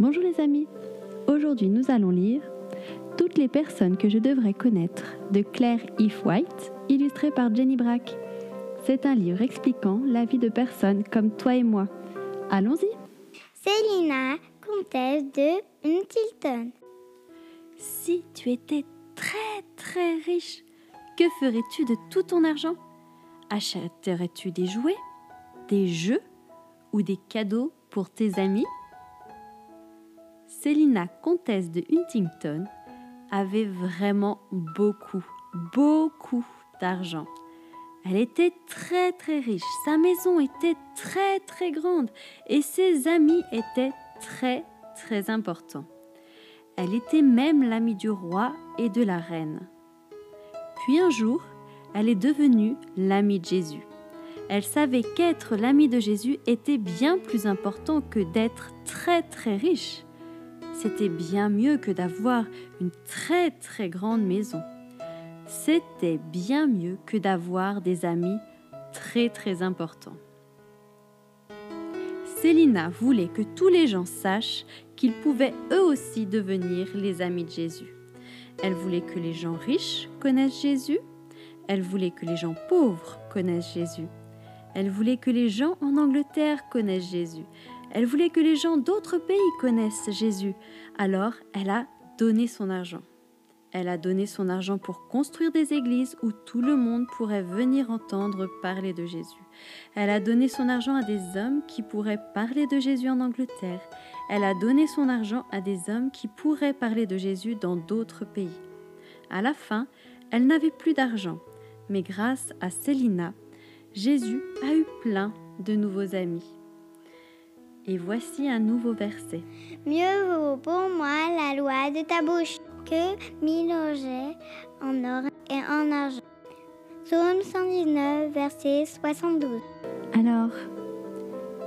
Bonjour les amis, aujourd'hui nous allons lire Toutes les personnes que je devrais connaître de Claire If White, illustré par Jenny Brack. C'est un livre expliquant la vie de personnes comme toi et moi. Allons-y Célina, comtesse de Huntington. Si tu étais très très riche, que ferais-tu de tout ton argent? Achèterais-tu des jouets, des jeux ou des cadeaux pour tes amis? Célina, comtesse de Huntington, avait vraiment beaucoup, beaucoup d'argent. Elle était très très riche, sa maison était très très grande et ses amis étaient très très importants. Elle était même l'amie du roi et de la reine. Puis un jour, elle est devenue l'amie de Jésus. Elle savait qu'être l'amie de Jésus était bien plus important que d'être très très riche c'était bien mieux que d'avoir une très très grande maison. C'était bien mieux que d'avoir des amis très très importants. Célina voulait que tous les gens sachent qu'ils pouvaient eux aussi devenir les amis de Jésus. Elle voulait que les gens riches connaissent Jésus. Elle voulait que les gens pauvres connaissent Jésus. Elle voulait que les gens en Angleterre connaissent Jésus. Elle voulait que les gens d'autres pays connaissent Jésus. Alors, elle a donné son argent. Elle a donné son argent pour construire des églises où tout le monde pourrait venir entendre parler de Jésus. Elle a donné son argent à des hommes qui pourraient parler de Jésus en Angleterre. Elle a donné son argent à des hommes qui pourraient parler de Jésus dans d'autres pays. À la fin, elle n'avait plus d'argent, mais grâce à Célina, Jésus a eu plein de nouveaux amis. Et voici un nouveau verset. Mieux vaut pour moi la loi de ta bouche que mille objets en or et en argent. Psaume 119, verset 72. Alors,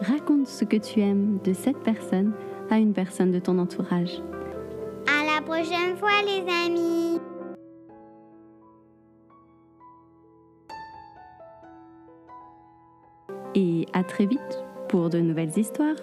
raconte ce que tu aimes de cette personne à une personne de ton entourage. À la prochaine fois, les amis. Et à très vite pour de nouvelles histoires.